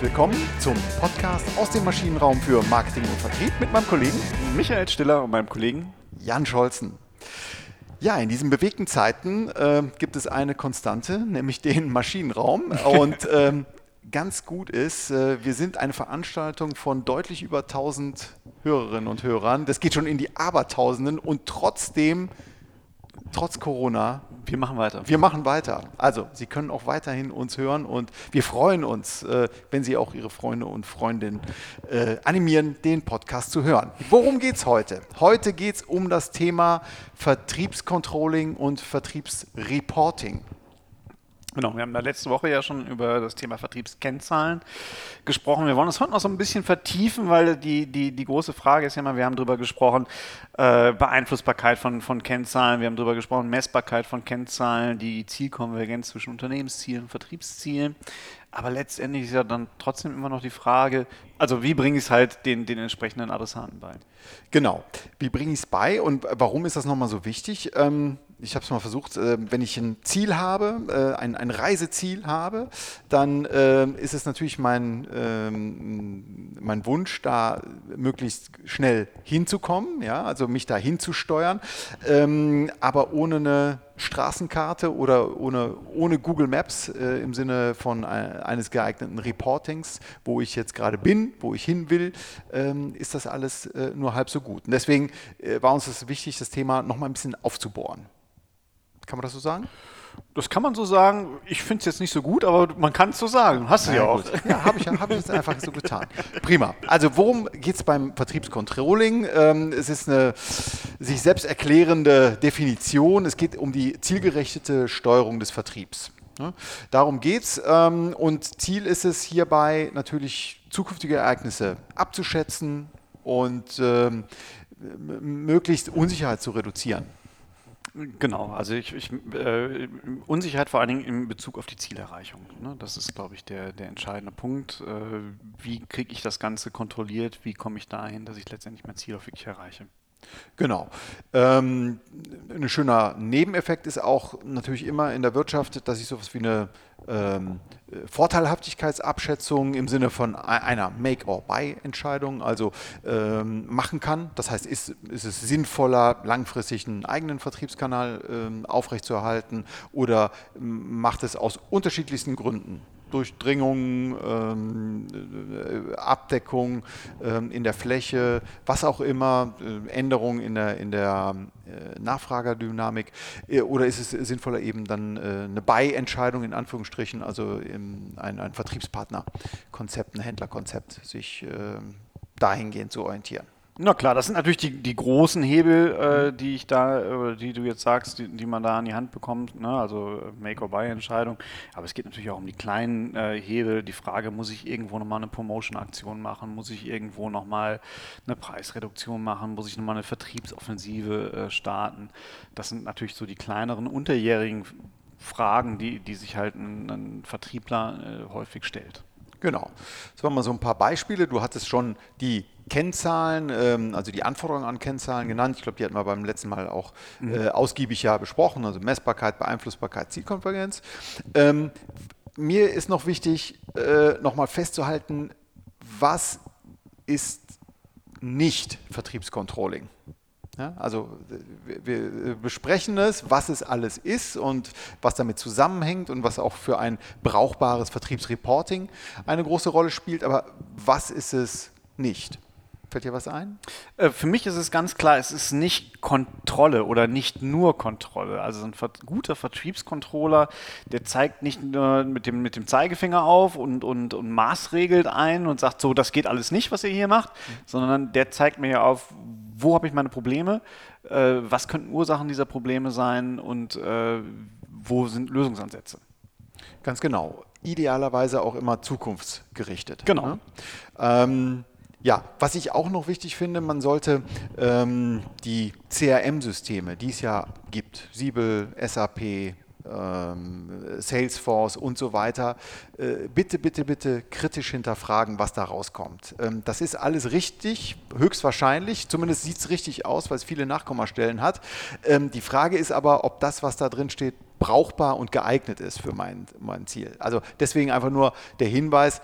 herzlich willkommen zum Podcast aus dem Maschinenraum für Marketing und Vertrieb mit meinem Kollegen Michael Stiller und meinem Kollegen Jan Scholzen. Ja, in diesen bewegten Zeiten äh, gibt es eine Konstante, nämlich den Maschinenraum. Und ähm, ganz gut ist, äh, wir sind eine Veranstaltung von deutlich über 1000 Hörerinnen und Hörern. Das geht schon in die Abertausenden und trotzdem, trotz Corona, wir machen weiter. Wir machen weiter. Also, Sie können auch weiterhin uns hören und wir freuen uns, äh, wenn Sie auch Ihre Freunde und Freundinnen äh, animieren, den Podcast zu hören. Worum geht es heute? Heute geht es um das Thema Vertriebscontrolling und Vertriebsreporting. Genau, wir haben da letzte Woche ja schon über das Thema Vertriebskennzahlen gesprochen. Wir wollen uns heute noch so ein bisschen vertiefen, weil die, die, die große Frage ist ja immer, wir haben darüber gesprochen, äh, Beeinflussbarkeit von, von Kennzahlen, wir haben darüber gesprochen, Messbarkeit von Kennzahlen, die Zielkonvergenz zwischen Unternehmenszielen und Vertriebszielen. Aber letztendlich ist ja dann trotzdem immer noch die Frage, also wie bringe ich es halt den, den entsprechenden Adressaten bei? Genau, wie bringe ich es bei und warum ist das nochmal so wichtig? Ähm, ich habe es mal versucht, äh, wenn ich ein Ziel habe, äh, ein, ein Reiseziel habe, dann äh, ist es natürlich mein, ähm, mein Wunsch, da möglichst schnell hinzukommen, ja, also mich da hinzusteuern, ähm, aber ohne eine Straßenkarte oder ohne, ohne Google Maps äh, im Sinne von eines geeigneten Reportings, wo ich jetzt gerade bin, wo ich hin will, ähm, ist das alles äh, nur halb so gut. Und deswegen äh, war uns das wichtig, das Thema nochmal ein bisschen aufzubohren. Kann man das so sagen? Das kann man so sagen. Ich finde es jetzt nicht so gut, aber man kann es so sagen. Hast du ja, ja auch. Ja, habe ich, hab ich jetzt einfach so getan. Prima. Also worum geht es beim Vertriebscontrolling? Ähm, es ist eine sich selbst erklärende Definition. Es geht um die zielgerechtete Steuerung des Vertriebs. Ne? Darum geht es. Ähm, und Ziel ist es hierbei natürlich zukünftige Ereignisse abzuschätzen und ähm, möglichst Unsicherheit zu reduzieren. Genau, also ich, ich äh, Unsicherheit vor allen Dingen in Bezug auf die Zielerreichung. Ne? Das ist, glaube ich, der, der entscheidende Punkt. Äh, wie kriege ich das Ganze kontrolliert? Wie komme ich dahin, dass ich letztendlich mein Ziel auch wirklich erreiche? Genau. Ähm, ein schöner Nebeneffekt ist auch natürlich immer in der Wirtschaft, dass ich sowas wie eine ähm, Vorteilhaftigkeitsabschätzung im Sinne von einer Make-or-Buy-Entscheidung also ähm, machen kann. Das heißt, ist, ist es sinnvoller, langfristig einen eigenen Vertriebskanal ähm, aufrechtzuerhalten oder macht es aus unterschiedlichsten Gründen Durchdringung, ähm, äh, Abdeckung ähm, in der Fläche, was auch immer, äh, Änderungen in der, in der äh, Nachfragerdynamik äh, oder ist es sinnvoller eben dann äh, eine Buy-Entscheidung in Anführungsstrichen, also ein, ein Vertriebspartnerkonzept, ein Händlerkonzept, sich ähm, dahingehend zu orientieren. Na klar, das sind natürlich die, die großen Hebel, äh, die ich da, äh, die du jetzt sagst, die, die, man da an die Hand bekommt, ne? also äh, Make-or-Buy-Entscheidung. Aber es geht natürlich auch um die kleinen äh, Hebel. Die Frage, muss ich irgendwo nochmal eine Promotion-Aktion machen? Muss ich irgendwo nochmal eine Preisreduktion machen? Muss ich nochmal eine Vertriebsoffensive äh, starten? Das sind natürlich so die kleineren, unterjährigen Fragen, die, die sich halt ein, ein Vertriebler äh, häufig stellt. Genau. Das waren mal so ein paar Beispiele. Du hattest schon die Kennzahlen, ähm, also die Anforderungen an Kennzahlen genannt. Ich glaube, die hatten wir beim letzten Mal auch mhm. äh, ausgiebig ja besprochen, also Messbarkeit, Beeinflussbarkeit, Zielkonvergenz. Ähm, mir ist noch wichtig, äh, nochmal festzuhalten, was ist nicht Vertriebscontrolling? Ja, also wir besprechen es, was es alles ist und was damit zusammenhängt und was auch für ein brauchbares Vertriebsreporting eine große Rolle spielt. Aber was ist es nicht? Fällt dir was ein? Äh, für mich ist es ganz klar, es ist nicht Kontrolle oder nicht nur Kontrolle. Also ein guter Vertriebscontroller, der zeigt nicht nur mit dem, mit dem Zeigefinger auf und, und, und maßregelt ein und sagt, so, das geht alles nicht, was ihr hier macht, mhm. sondern der zeigt mir ja auf, wo habe ich meine Probleme, äh, was könnten Ursachen dieser Probleme sein und äh, wo sind Lösungsansätze. Ganz genau. Idealerweise auch immer zukunftsgerichtet. Genau. Ne? Ähm, ja, was ich auch noch wichtig finde, man sollte ähm, die CRM-Systeme, die es ja gibt, Siebel, SAP, ähm, Salesforce und so weiter, äh, bitte, bitte, bitte kritisch hinterfragen, was da rauskommt. Ähm, das ist alles richtig, höchstwahrscheinlich, zumindest sieht es richtig aus, weil es viele Nachkommastellen hat. Ähm, die Frage ist aber, ob das, was da drin steht, brauchbar und geeignet ist für mein, mein Ziel. Also deswegen einfach nur der Hinweis,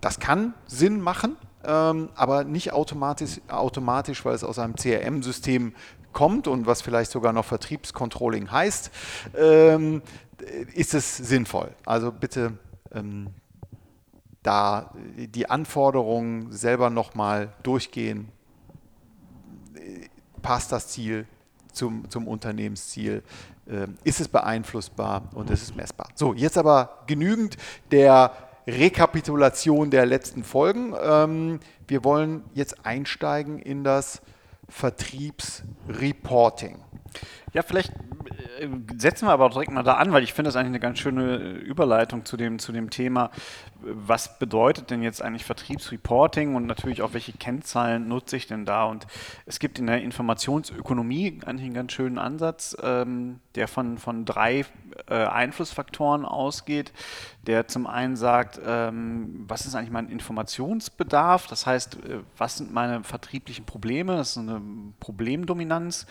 das kann Sinn machen, ähm, aber nicht automatisch, automatisch, weil es aus einem CRM-System kommt und was vielleicht sogar noch Vertriebscontrolling heißt, ähm, ist es sinnvoll. Also bitte ähm, da die Anforderungen selber nochmal durchgehen. Passt das Ziel zum, zum Unternehmensziel? Ähm, ist es beeinflussbar und ist es messbar? So, jetzt aber genügend der Rekapitulation der letzten Folgen. Ähm, wir wollen jetzt einsteigen in das Vertriebsreporting. Ja, vielleicht äh, setzen wir aber direkt mal da an, weil ich finde das eigentlich eine ganz schöne Überleitung zu dem, zu dem Thema, was bedeutet denn jetzt eigentlich Vertriebsreporting und natürlich auch welche Kennzahlen nutze ich denn da? Und es gibt in der Informationsökonomie eigentlich einen ganz schönen Ansatz, ähm, der von, von drei äh, Einflussfaktoren ausgeht, der zum einen sagt, ähm, was ist eigentlich mein Informationsbedarf? Das heißt, äh, was sind meine vertrieblichen Probleme? Das ist eine Problemdominanz,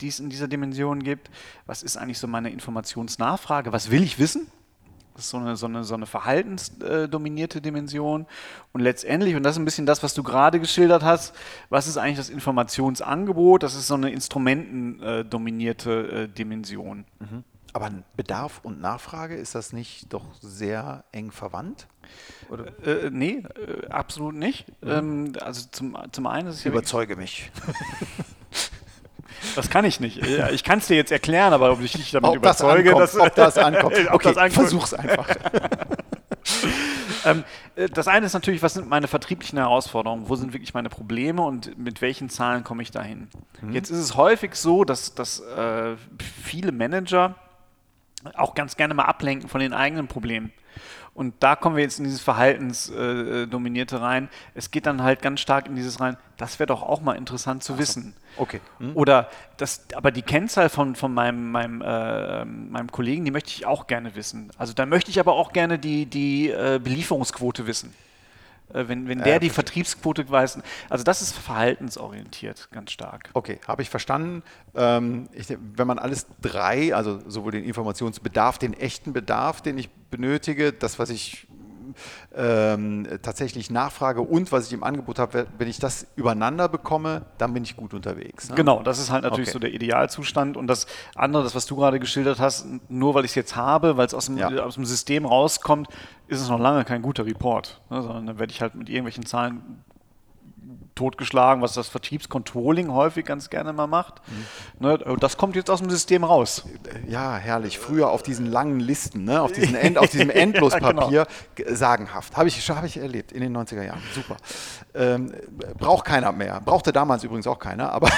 die es in dieser Dimension gibt. Was ist eigentlich so meine Informationsnachfrage? Was will ich wissen? Das ist so eine, so eine, so eine verhaltensdominierte Dimension. Und letztendlich, und das ist ein bisschen das, was du gerade geschildert hast, was ist eigentlich das Informationsangebot? Das ist so eine instrumentendominierte äh, Dimension. Mhm. Aber Bedarf und Nachfrage, ist das nicht doch sehr eng verwandt? Oder? Äh, nee, äh, absolut nicht. Mhm. Ähm, also zum, zum einen ist es ja. Überzeuge mich. Das kann ich nicht. Ich kann es dir jetzt erklären, aber ob ich dich damit ob überzeuge, das ankommt, dass, ob das ankommt. ob okay, das ankommt. versuch's einfach. ähm, äh, das eine ist natürlich, was sind meine vertrieblichen Herausforderungen? Wo sind wirklich meine Probleme und mit welchen Zahlen komme ich dahin? Mhm. Jetzt ist es häufig so, dass, dass äh, viele Manager auch ganz gerne mal ablenken von den eigenen Problemen. Und da kommen wir jetzt in dieses Verhaltensdominierte rein. Es geht dann halt ganz stark in dieses rein, das wäre doch auch mal interessant zu so. wissen. Okay. Hm. Oder das, aber die Kennzahl von, von meinem, meinem, äh, meinem Kollegen, die möchte ich auch gerne wissen. Also da möchte ich aber auch gerne die, die äh, Belieferungsquote wissen. Äh, wenn, wenn der äh, die Vertriebsquote weiß. Also das ist verhaltensorientiert ganz stark. Okay, habe ich verstanden. Ähm, ich, wenn man alles drei, also sowohl den Informationsbedarf, den echten Bedarf, den ich benötige, das, was ich ähm, tatsächlich nachfrage und was ich im Angebot habe, wenn ich das übereinander bekomme, dann bin ich gut unterwegs. Ne? Genau, das ist halt natürlich okay. so der Idealzustand. Und das andere, das, was du gerade geschildert hast, nur weil ich es jetzt habe, weil es aus, ja. aus, dem System rauskommt, ist es noch lange kein guter Report. Ne? Sondern dann werde ich halt mit irgendwelchen Zahlen totgeschlagen, was das Vertriebscontrolling häufig ganz gerne mal macht. Mhm. Das kommt jetzt aus dem System raus. Ja, herrlich. Früher auf diesen langen Listen, ne, auf, diesen End, auf diesem Endlospapier, ja, genau. sagenhaft. Habe ich, hab ich erlebt in den 90er Jahren. Super. Ähm, braucht keiner mehr. Brauchte damals übrigens auch keiner, aber.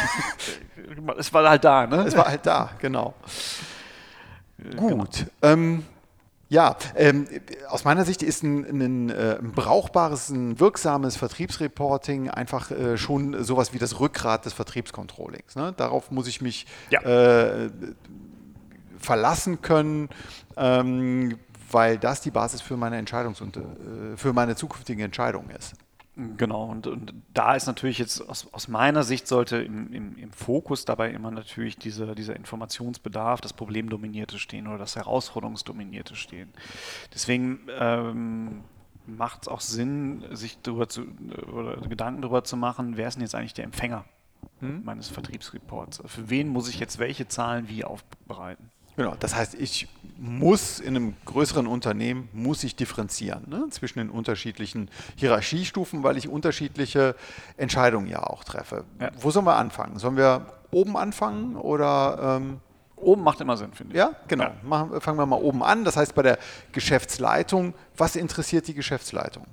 es war halt da, ne? Es war halt da, genau. Gut. Genau. Ähm, ja, ähm, aus meiner Sicht ist ein, ein, äh, ein, brauchbares, ein wirksames Vertriebsreporting einfach äh, schon sowas wie das Rückgrat des Vertriebscontrollings. Ne? Darauf muss ich mich ja. äh, verlassen können, ähm, weil das die Basis für meine Entscheidungs- und äh, für meine zukünftige Entscheidung ist. Genau, und, und da ist natürlich jetzt aus, aus meiner Sicht sollte im, im, im, Fokus dabei immer natürlich diese, dieser Informationsbedarf, das Problemdominierte stehen oder das Herausforderungsdominierte stehen. Deswegen ähm, macht es auch Sinn, sich darüber zu, oder Gedanken darüber zu machen, wer ist denn jetzt eigentlich der Empfänger hm? meines Vertriebsreports? Für wen muss ich jetzt welche Zahlen wie aufbereiten? Genau, das heißt, ich muss in einem größeren Unternehmen, muss ich differenzieren ne, zwischen den unterschiedlichen Hierarchiestufen, weil ich unterschiedliche Entscheidungen ja auch treffe. Ja. Wo sollen wir anfangen? Sollen wir oben anfangen oder... Ähm Oben macht immer Sinn, finde ich. Ja, genau. Ja. Machen, fangen wir mal oben an. Das heißt, bei der Geschäftsleitung, was interessiert die Geschäftsleitung?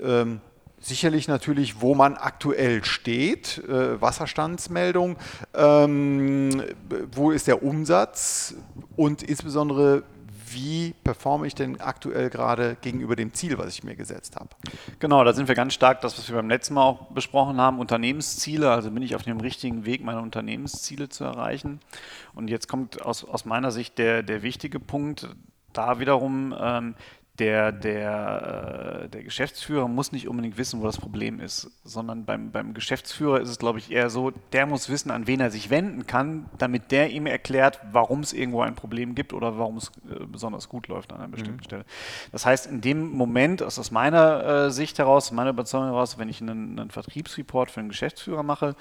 Ähm, Sicherlich natürlich, wo man aktuell steht, äh, Wasserstandsmeldung, ähm, wo ist der Umsatz und insbesondere, wie performe ich denn aktuell gerade gegenüber dem Ziel, was ich mir gesetzt habe? Genau, da sind wir ganz stark, das, was wir beim letzten Mal auch besprochen haben, Unternehmensziele. Also bin ich auf dem richtigen Weg, meine Unternehmensziele zu erreichen. Und jetzt kommt aus, aus meiner Sicht der, der wichtige Punkt, da wiederum ähm, der, der, äh, der Geschäftsführer muss nicht unbedingt wissen, wo das Problem ist, sondern beim, beim Geschäftsführer ist es, glaube ich, eher so, der muss wissen, an wen er sich wenden kann, damit der ihm erklärt, warum es irgendwo ein Problem gibt oder warum es äh, besonders gut läuft an einer bestimmten mhm. Stelle. Das heißt, in dem Moment, aus meiner äh, Sicht heraus, meiner Überzeugung heraus, wenn ich einen, einen Vertriebsreport für einen Geschäftsführer mache,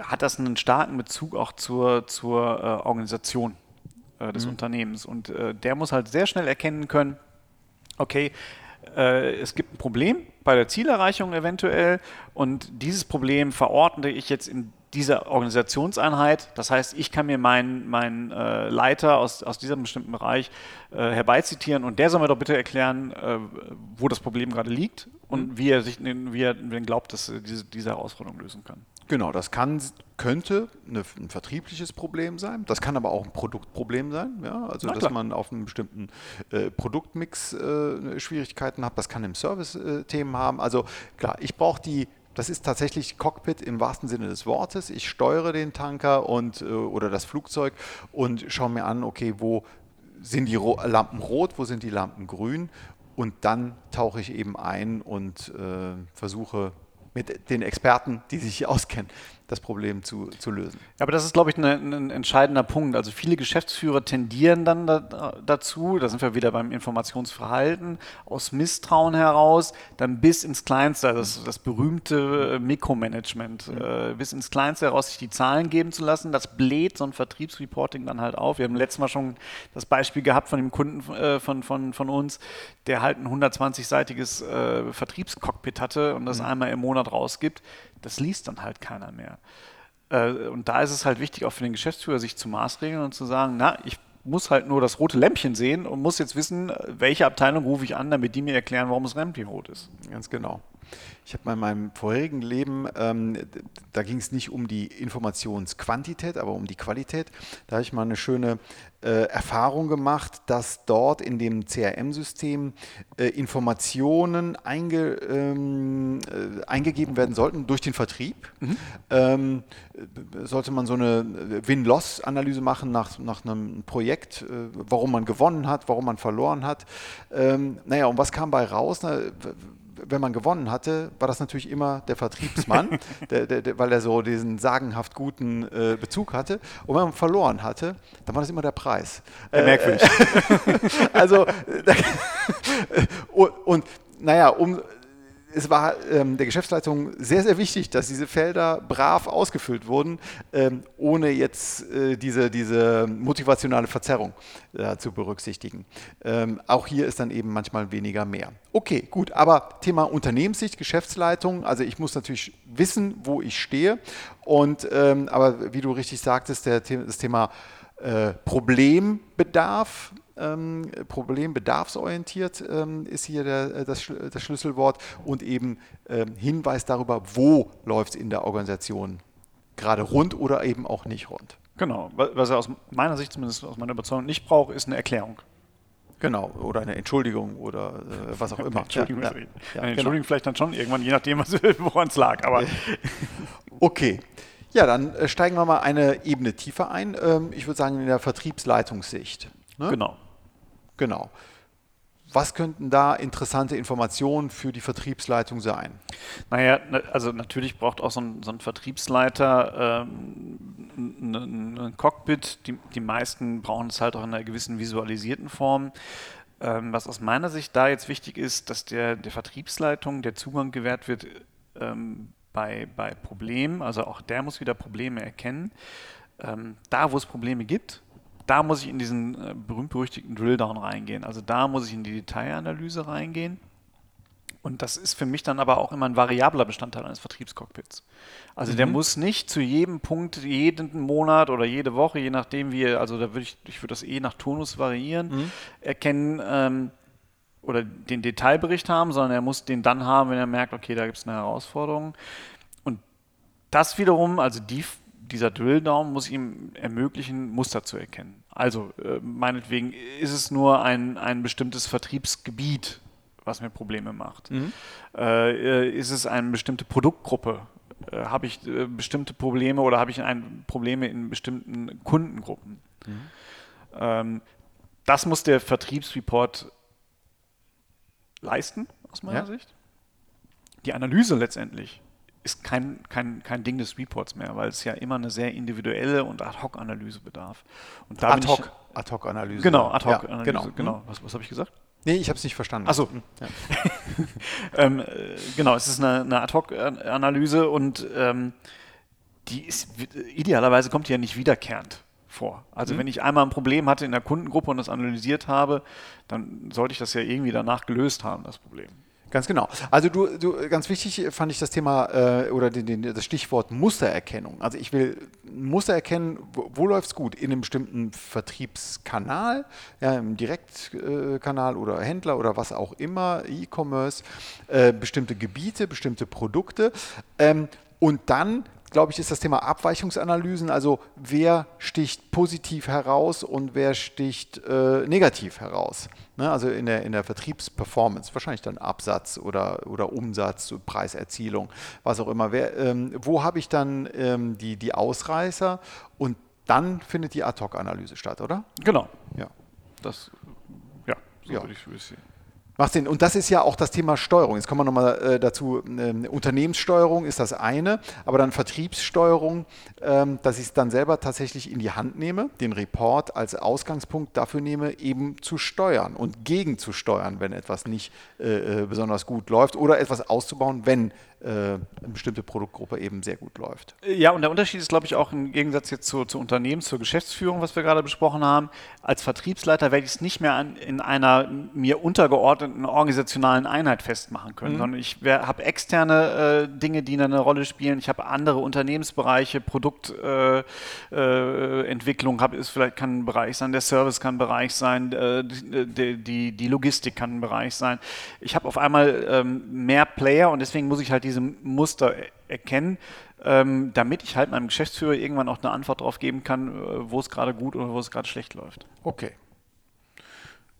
hat das einen starken Bezug auch zur, zur äh, Organisation äh, des mhm. Unternehmens. Und äh, der muss halt sehr schnell erkennen können, okay, äh, es gibt ein Problem bei der Zielerreichung eventuell und dieses Problem verordne ich jetzt in dieser Organisationseinheit. Das heißt, ich kann mir meinen mein, äh, Leiter aus, aus diesem bestimmten Bereich äh, herbeizitieren und der soll mir doch bitte erklären, äh, wo das Problem gerade liegt und mhm. wie er sich wie er glaubt, dass er diese, diese Herausforderung lösen kann. Genau, das kann, könnte eine, ein vertriebliches Problem sein. Das kann aber auch ein Produktproblem sein. Ja? Also, Na, dass klar. man auf einem bestimmten äh, Produktmix äh, Schwierigkeiten hat. Das kann im Service äh, Themen haben. Also, klar, ich brauche die das ist tatsächlich Cockpit im wahrsten Sinne des Wortes. Ich steuere den Tanker und, äh, oder das Flugzeug und schaue mir an, okay, wo sind die Lampen rot, wo sind die Lampen grün und dann tauche ich eben ein und äh, versuche mit den Experten, die sich hier auskennen, das Problem zu, zu lösen. Ja, aber das ist, glaube ich, ne, ein entscheidender Punkt. Also viele Geschäftsführer tendieren dann da, dazu, da sind wir wieder beim Informationsverhalten, aus Misstrauen heraus, dann bis ins Kleinste, das, das berühmte Mikromanagement, mhm. äh, bis ins Kleinste heraus sich die Zahlen geben zu lassen. Das bläht so ein Vertriebsreporting dann halt auf. Wir haben letztes Mal schon das Beispiel gehabt von dem Kunden äh, von, von, von uns, der halt ein 120-seitiges äh, Vertriebscockpit hatte und das mhm. einmal im Monat rausgibt das liest dann halt keiner mehr. Äh, und da ist es halt wichtig, auch für den Geschäftsführer, sich zu maßregeln und zu sagen, na, ich muss halt nur das rote Lämpchen sehen und muss jetzt wissen, welche Abteilung rufe ich an, damit die mir erklären, warum das Lämpchen rot ist. Ganz genau. Ich habe mal in meinem vorherigen Leben, ähm, da ging es nicht um die Informationsquantität, aber um die Qualität. Da habe ich mal eine schöne äh, Erfahrung gemacht, dass dort in dem CRM-System äh, Informationen einge, ähm, äh, eingegeben werden sollten durch den Vertrieb. Mhm. Ähm, sollte man so eine Win-Loss-Analyse machen nach, nach einem Projekt, äh, warum man gewonnen hat, warum man verloren hat. Ähm, naja, und was kam bei raus? Na, wenn man gewonnen hatte, war das natürlich immer der Vertriebsmann, der, der, der, weil er so diesen sagenhaft guten äh, Bezug hatte. Und wenn man verloren hatte, dann war das immer der Preis. Äh, merkwürdig. also, und, und naja, um es war ähm, der Geschäftsleitung sehr, sehr wichtig, dass diese Felder brav ausgefüllt wurden, ähm, ohne jetzt äh, diese, diese motivationale Verzerrung äh, zu berücksichtigen. Ähm, auch hier ist dann eben manchmal weniger mehr. Okay, gut, aber Thema Unternehmenssicht, Geschäftsleitung, also ich muss natürlich wissen, wo ich stehe. Und ähm, aber wie du richtig sagtest, der, das Thema äh, Problembedarf ähm, problembedarfsorientiert ähm, ist hier der, äh, das, das, Schlüsselwort und eben ähm, Hinweis darüber, wo läuft es in der Organisation gerade rund oder eben auch nicht rund. Genau, was er aus meiner Sicht zumindest aus meiner Überzeugung nicht braucht, ist eine Erklärung. Genau, oder eine Entschuldigung oder äh, was auch immer. Entschuldigung, ja, ja, ja, Entschuldigung genau. vielleicht dann schon irgendwann, je nachdem, woran es lag. Aber okay. Ja, dann äh, steigen wir mal eine Ebene tiefer ein. Ähm, ich würde sagen, in der Vertriebsleitungssicht. Ne? Genau. Genau. Was könnten da interessante Informationen für die Vertriebsleitung sein? Naja, also natürlich braucht auch so ein, so ein Vertriebsleiter ähm, ein, ein, Cockpit. Die, die meisten brauchen es halt auch in einer gewissen visualisierten Form. Ähm, was aus meiner Sicht da jetzt wichtig ist, dass der, der Vertriebsleitung der Zugang gewährt wird ähm, bei, bei Problemen. Also auch der muss wieder Probleme erkennen. Ähm, da, wo es Probleme gibt, da muss ich in diesen äh, berühmt-berüchtigten Drilldown reingehen. Also da muss ich in die Detailanalyse reingehen. Und das ist für mich dann aber auch immer ein variabler Bestandteil eines Vertriebscockpits. Also mhm. der muss nicht zu jedem Punkt, jeden Monat oder jede Woche, je nachdem wie, also da würde ich, ich würde das eh nach Tonus variieren, mhm. erkennen ähm, oder den Detailbericht haben, sondern er muss den dann haben, wenn er merkt, okay, da gibt es eine Herausforderung. Und das wiederum, also die dieser Drill-Down muss ihm ermöglichen, Muster zu erkennen. Also äh, meinetwegen ist es nur ein, ein bestimmtes Vertriebsgebiet, was mir Probleme macht. Mhm. Äh, ist es eine bestimmte Produktgruppe? Äh, habe ich äh, bestimmte Probleme oder habe ich ein, Probleme in bestimmten Kundengruppen? Mhm. Ähm, das muss der Vertriebsreport leisten, aus meiner ja. Sicht. Die Analyse letztendlich ist kein, kein, kein Ding des Reports mehr, weil es ja immer eine sehr individuelle und Ad-Hoc-Analyse bedarf. Ad-Hoc-Analyse. Genau, Ad-Hoc-Analyse. Ja, genau. genau. Was, was habe ich gesagt? Nee, ich habe es nicht verstanden. Achso. Ja. ähm, äh, genau, es ist eine, eine Ad-Hoc-Analyse und ähm, die ist idealerweise kommt die ja nicht wiederkehrend vor. Also mhm. wenn ich einmal ein Problem hatte in der Kundengruppe und das analysiert habe, dann sollte ich das ja irgendwie danach gelöst haben, das Problem. Ganz genau. Also du, du ganz wichtig fand ich das Thema äh, oder den, den, das Stichwort Mustererkennung. Also ich will Muster erkennen, wo, wo läuft es gut? In einem bestimmten Vertriebskanal, ja, im Direktkanal oder Händler oder was auch immer, E-Commerce, äh, bestimmte Gebiete, bestimmte Produkte. Ähm, und dann glaube ich, ist das Thema Abweichungsanalysen, also wer sticht positiv heraus und wer sticht äh, negativ heraus. Ne? Also in der, in der Vertriebsperformance, wahrscheinlich dann Absatz oder, oder Umsatz, Preiserzielung, was auch immer. Wer, ähm, wo habe ich dann ähm, die, die Ausreißer und dann findet die Ad-Hoc-Analyse statt, oder? Genau. Ja. Das, ja, so ja. würde ich es sehen. Macht Sinn. Und das ist ja auch das Thema Steuerung. Jetzt kommen wir nochmal äh, dazu. Ähm, Unternehmenssteuerung ist das eine, aber dann Vertriebssteuerung, ähm, dass ich es dann selber tatsächlich in die Hand nehme, den Report als Ausgangspunkt dafür nehme, eben zu steuern und gegen zu steuern, wenn etwas nicht äh, äh besonders gut läuft oder etwas auszubauen, wenn eine bestimmte Produktgruppe eben sehr gut läuft. Ja, und der Unterschied ist, glaube ich, auch im Gegensatz jetzt zu, zu Unternehmen, zur Geschäftsführung, was wir gerade besprochen haben. Als Vertriebsleiter werde ich es nicht mehr an, in einer mir untergeordneten organisationalen Einheit festmachen können, mhm. sondern ich habe externe äh, Dinge, die eine Rolle spielen. Ich habe andere Unternehmensbereiche, Produktentwicklung äh, äh, ist vielleicht kann ein Bereich sein, der Service kann ein Bereich sein, äh, die, die, die, Logistik kann ein Bereich sein. Ich habe auf einmal ähm, mehr Player und deswegen muss ich halt die diese Muster erkennen, ähm, damit ich halt meinem Geschäftsführer irgendwann auch eine Antwort darauf geben kann, äh, wo es gerade gut oder wo es gerade schlecht läuft. Okay.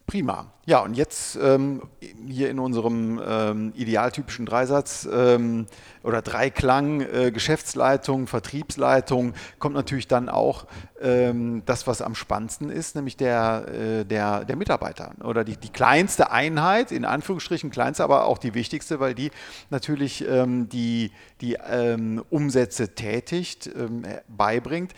Prima. Ja, und jetzt ähm, hier in unserem ähm, idealtypischen Dreisatz ähm, oder Dreiklang äh, Geschäftsleitung, Vertriebsleitung kommt natürlich dann auch ähm, das, was am spannendsten ist, nämlich der, äh, der, der Mitarbeiter oder die, die kleinste Einheit, in Anführungsstrichen kleinste, aber auch die wichtigste, weil die natürlich ähm, die, die ähm, Umsätze tätigt, beibringt.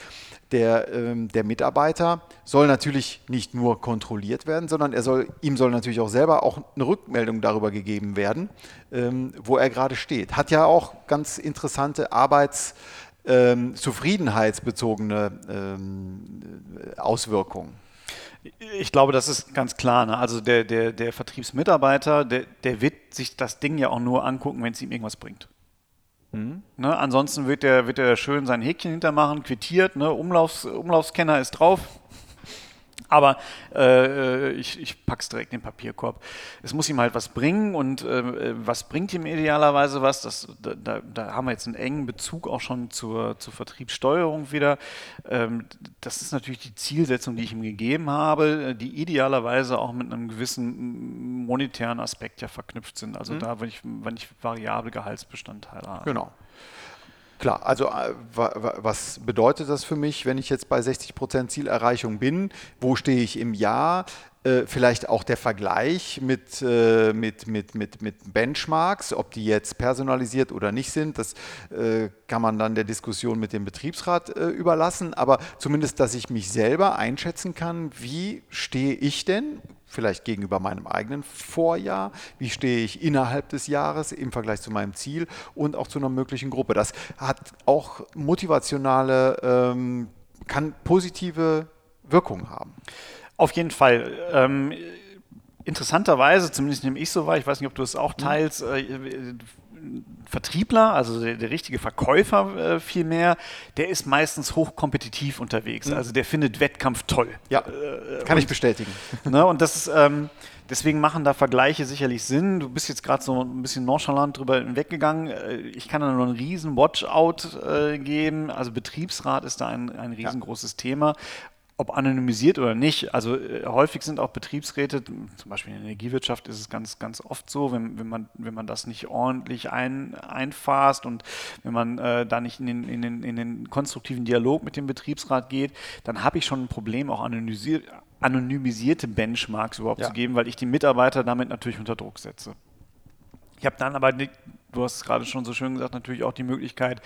Der, ähm, der Mitarbeiter soll natürlich nicht nur kontrolliert werden, sondern er soll, ihm soll natürlich auch selber auch eine Rückmeldung darüber gegeben werden, ähm, wo er gerade steht. Hat ja auch ganz interessante arbeitszufriedenheitsbezogene ähm, ähm, Auswirkungen. Ich glaube, das ist ganz klar. Ne? Also der, der, der Vertriebsmitarbeiter, der, der wird sich das Ding ja auch nur angucken, wenn es ihm irgendwas bringt. Mhm. Ne, ansonsten wird er wird schön sein Häkchen hintermachen, quittiert, ne, Umlaufs, Umlaufscanner ist drauf, aber äh, ich, ich packe es direkt in den Papierkorb. Es muss ihm halt was bringen und äh, was bringt ihm idealerweise was? Das, da, da, haben wir jetzt einen engen Bezug auch schon zur, zur Vertriebssteuerung wieder. Ähm, das ist natürlich die Zielsetzung, die ich ihm gegeben habe, die idealerweise auch mit einem gewissen monetären Aspekt ja verknüpft sind. Also mhm. da, wenn ich, wenn ich variable Gehaltsbestandteile habe. Genau. Klar, also äh, was bedeutet das für mich, wenn ich jetzt bei 60 Prozent Zielerreichung bin? Wo stehe ich im Jahr? Äh, vielleicht auch der Vergleich mit, äh, mit, mit, mit, mit Benchmarks, ob die jetzt personalisiert oder nicht sind, das kann man dann der Diskussion mit dem Betriebsrat überlassen. Aber zumindest, dass ich mich selber einschätzen kann, wie stehe ich denn vielleicht gegenüber meinem eigenen Vorjahr, wie stehe ich innerhalb des Jahres im Vergleich zu meinem Ziel und auch zu einer möglichen Gruppe. Das hat auch motivationale, ähm, kann positive Wirkungen haben. Auf jeden Fall. Ähm, interessanterweise, zumindest nehme ich so wahr, ich weiß nicht, ob du es auch mhm. teilst, äh, Vertriebler, also der, der richtige Verkäufer äh, vielmehr, der ist meistens hochkompetitiv unterwegs. Mhm. Also der findet Wettkampf toll. Ja, äh, kann und, ich bestätigen. Ne, und das ist, ähm, deswegen machen da Vergleiche sicherlich Sinn. Du bist jetzt gerade so ein bisschen nonchalant drüber hinweggegangen. Äh, ich kann da nur einen riesen Watchout äh, geben. Also Betriebsrat ist da ein, ein riesengroßes ja. Thema ob anonymisiert oder nicht. Also äh, häufig sind auch Betriebsräte, zum Beispiel in der Energiewirtschaft ist es ganz, ganz oft so, wenn, wenn, man, wenn man das nicht ordentlich ein, einfasst und wenn man äh, da nicht in den, in, den, in den konstruktiven Dialog mit dem Betriebsrat geht, dann habe ich schon ein Problem, auch anonymisiert, anonymisierte Benchmarks überhaupt Ja. zu geben, weil ich die Mitarbeiter damit natürlich unter Druck setze. Ich habe dann aber, du hast es gerade schon so schön gesagt, natürlich auch die Möglichkeit,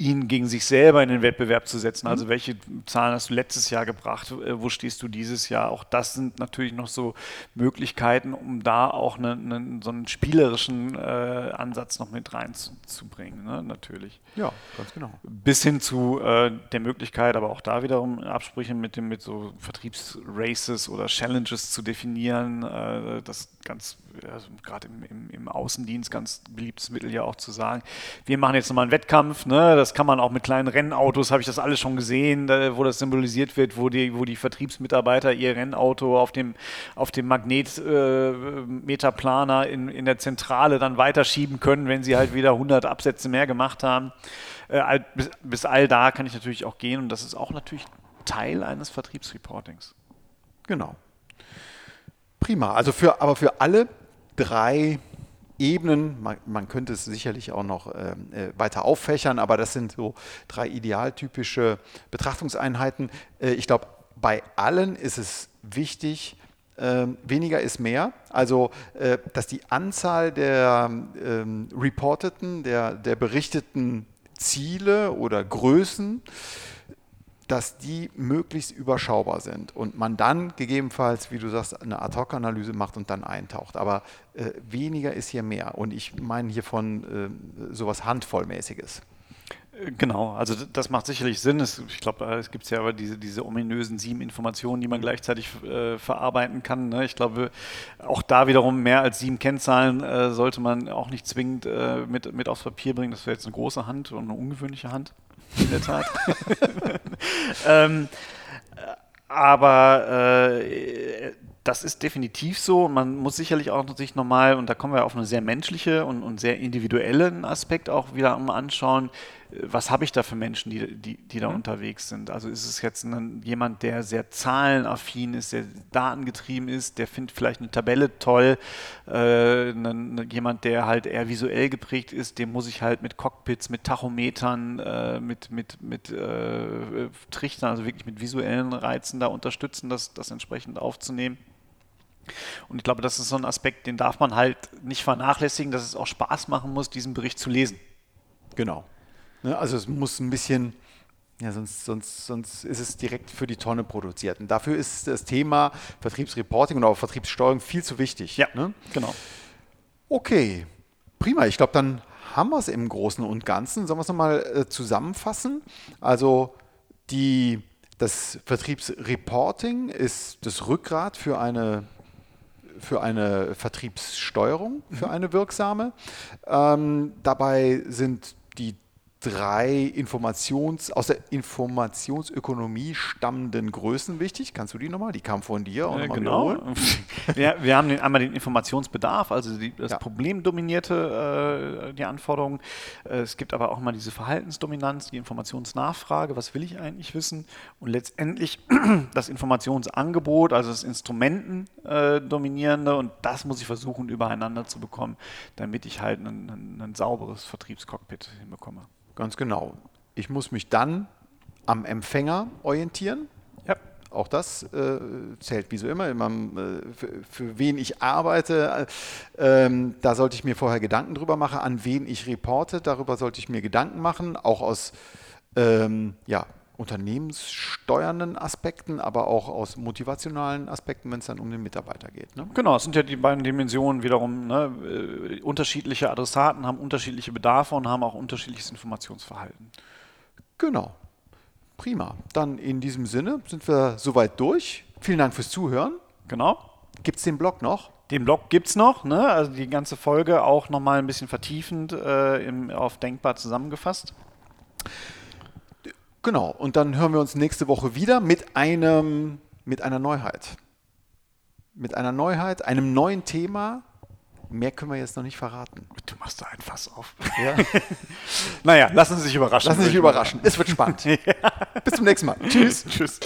ihn gegen sich selber in den Wettbewerb zu setzen. Also welche Zahlen hast du letztes Jahr gebracht? Äh, Wo stehst du dieses Jahr? Auch das sind natürlich noch so Möglichkeiten, um da auch eine, eine, so einen spielerischen äh, Ansatz noch mit reinzubringen, ne? natürlich. Ja, ganz genau. Bis hin zu äh, der Möglichkeit, aber auch da wiederum Absprüche mit dem mit so Vertriebsraces oder Challenges zu definieren. Äh, das ganz, also gerade im, im, im Außendienst ganz beliebtes Mittel ja auch zu sagen, wir machen jetzt nochmal einen Wettkampf, ne? das kann man auch mit kleinen Rennautos, habe ich das alles schon gesehen, da, wo das symbolisiert wird, wo die, wo die Vertriebsmitarbeiter ihr Rennauto auf dem, auf dem Magnetmeterplaner in, in der Zentrale dann weiterschieben können, wenn sie halt wieder 100 Absätze mehr gemacht haben. Äh, bis, bis all da kann ich natürlich auch gehen und das ist auch natürlich Teil eines Vertriebsreportings. Genau. Prima. Also für, aber für alle drei Ebenen, man, man könnte es sicherlich auch noch ähm, äh, weiter auffächern, aber das sind so drei idealtypische Betrachtungseinheiten. Äh, ich glaube, bei allen ist es wichtig, ähm, weniger ist mehr. Also, äh, dass die Anzahl der ähm, reporteten, der, der berichteten Ziele oder Größen dass die möglichst überschaubar sind und man dann gegebenenfalls, wie du sagst, eine Ad-Hoc-Analyse macht und dann eintaucht. Aber äh, weniger ist hier mehr und ich meine hier von äh, sowas Handvollmäßiges. Genau, also das macht sicherlich Sinn. Es, ich glaube, äh, es gibt ja aber diese, diese ominösen sieben Informationen, die man gleichzeitig äh, verarbeiten kann. Ne? Ich glaube, auch da wiederum mehr als sieben Kennzahlen äh, sollte man auch nicht zwingend äh, mit, mit aufs Papier bringen. Das wäre jetzt eine große Hand und eine ungewöhnliche Hand, in der Tat. ähm, aber äh, das ist definitiv so. Man muss sicherlich auch sich nochmal, und da kommen wir auf eine sehr menschliche und, und sehr individuellen Aspekt auch wieder anschauen, was habe ich da für Menschen, die, die, die da unterwegs sind. Also ist es jetzt ein, jemand, der sehr zahlenaffin ist, der datengetrieben ist, der findet vielleicht eine Tabelle toll, äh, ein, jemand, der halt eher visuell geprägt ist, dem muss ich halt mit Cockpits, mit Tachometern, äh, mit, mit, mit äh, Trichtern, also wirklich mit visuellen Reizen da unterstützen, das, das entsprechend aufzunehmen. Und ich glaube, das ist so ein Aspekt, den darf man halt nicht vernachlässigen, dass es auch Spaß machen muss, diesen Bericht zu lesen. Genau. Ne, also es muss ein bisschen, ja, sonst, sonst, sonst ist es direkt für die Tonne produziert. Und dafür ist das Thema Vertriebsreporting und auch Vertriebssteuerung viel zu wichtig. Ne? genau. Okay, prima. Ich glaube, dann haben wir es im Großen und Ganzen. Sollen wir es nochmal äh, zusammenfassen? Also die, das Vertriebsreporting ist das Rückgrat für eine, für eine Vertriebssteuerung, für eine wirksame. Ähm, dabei sind die drei Informations, aus der Informationsökonomie stammenden Größen wichtig. Kannst du die nochmal? Die kamen von dir. Auch Äh, genau. Wir, wir haben den, einmal den Informationsbedarf, also die, das Ja. Problem dominierte äh, die Anforderungen. Äh, es gibt aber auch mal diese Verhaltensdominanz, die Informationsnachfrage, was will ich eigentlich wissen? Und letztendlich das Informationsangebot, also das Instrumenten äh, dominierende und das muss ich versuchen übereinander zu bekommen, damit ich halt ein, ein, ein sauberes Vertriebscockpit hinbekomme. Ganz genau. Ich muss mich dann am Empfänger orientieren. Ja. Auch das äh, zählt wie so immer, immer äh, für, für wen ich arbeite. Äh, ähm, da sollte ich mir vorher Gedanken drüber machen, an wen ich reporte. Darüber sollte ich mir Gedanken machen, auch aus ähm, ja, unternehmenssteuernden Aspekten, aber auch aus motivationalen Aspekten, wenn es dann um den Mitarbeiter geht. Ne? Genau, es sind ja die beiden Dimensionen wiederum. Ne? Äh, unterschiedliche Adressaten haben unterschiedliche Bedarfe und haben auch unterschiedliches Informationsverhalten. Genau. Prima. Dann in diesem Sinne sind wir soweit durch. Vielen Dank fürs Zuhören. Genau. Gibt es den Blog noch? Den Blog gibt es noch, ne? also die ganze Folge auch nochmal ein bisschen vertiefend äh, im, auf Denkbar zusammengefasst. Genau, und dann hören wir uns nächste Woche wieder mit einem mit einer Neuheit. Mit einer Neuheit, einem neuen Thema. Mehr können wir jetzt noch nicht verraten. Du machst da ein Fass auf. Ja. naja, lassen Sie sich überraschen. Lassen Sie sich überraschen. Es wird spannend. Bis zum nächsten Mal. Tschüss. Tschüss.